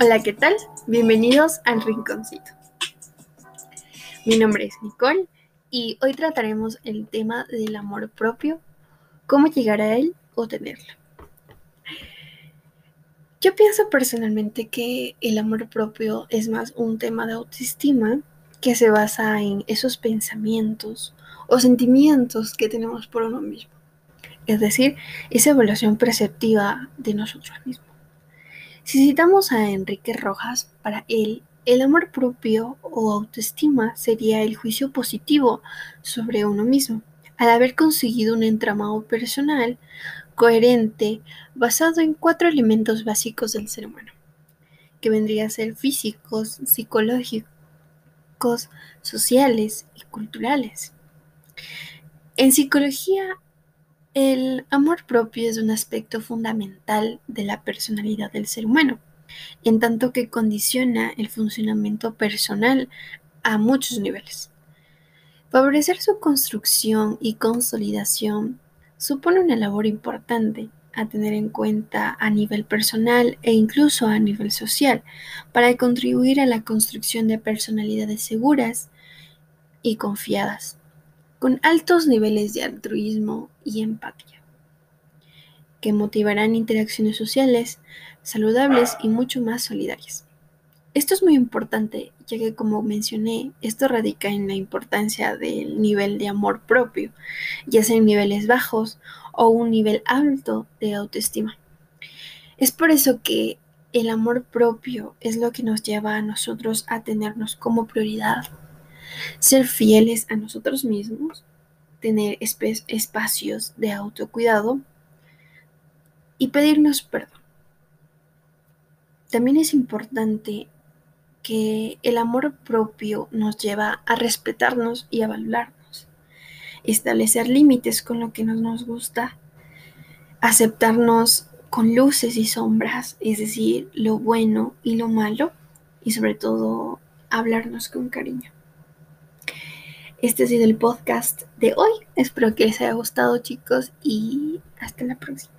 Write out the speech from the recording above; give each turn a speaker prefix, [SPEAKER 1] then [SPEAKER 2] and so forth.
[SPEAKER 1] Hola, ¿qué tal? Bienvenidos al Rinconcito. Mi nombre es Nicole y hoy trataremos el tema del amor propio, cómo llegar a él o tenerlo. Yo pienso personalmente que el amor propio es más un tema de autoestima que se basa en esos pensamientos o sentimientos que tenemos por uno mismo. Es decir, esa evaluación perceptiva de nosotros mismos. Si citamos a Enrique Rojas, para él el amor propio o autoestima sería el juicio positivo sobre uno mismo, al haber conseguido un entramado personal coherente basado en cuatro elementos básicos del ser humano, que vendrían a ser físicos, psicológicos, sociales y culturales. En psicología el amor propio es un aspecto fundamental de la personalidad del ser humano, en tanto que condiciona el funcionamiento personal a muchos niveles. Favorecer su construcción y consolidación supone una labor importante a tener en cuenta a nivel personal e incluso a nivel social para contribuir a la construcción de personalidades seguras y confiadas con altos niveles de altruismo y empatía, que motivarán interacciones sociales saludables y mucho más solidarias. Esto es muy importante, ya que como mencioné, esto radica en la importancia del nivel de amor propio, ya sea en niveles bajos o un nivel alto de autoestima. Es por eso que el amor propio es lo que nos lleva a nosotros a tenernos como prioridad ser fieles a nosotros mismos, tener espacios de autocuidado y pedirnos perdón. También es importante que el amor propio nos lleva a respetarnos y a valorarnos, establecer límites con lo que nos, nos gusta, aceptarnos con luces y sombras, es decir, lo bueno y lo malo, y sobre todo hablarnos con cariño. Este ha sido el podcast de hoy. Espero que les haya gustado chicos y hasta la próxima.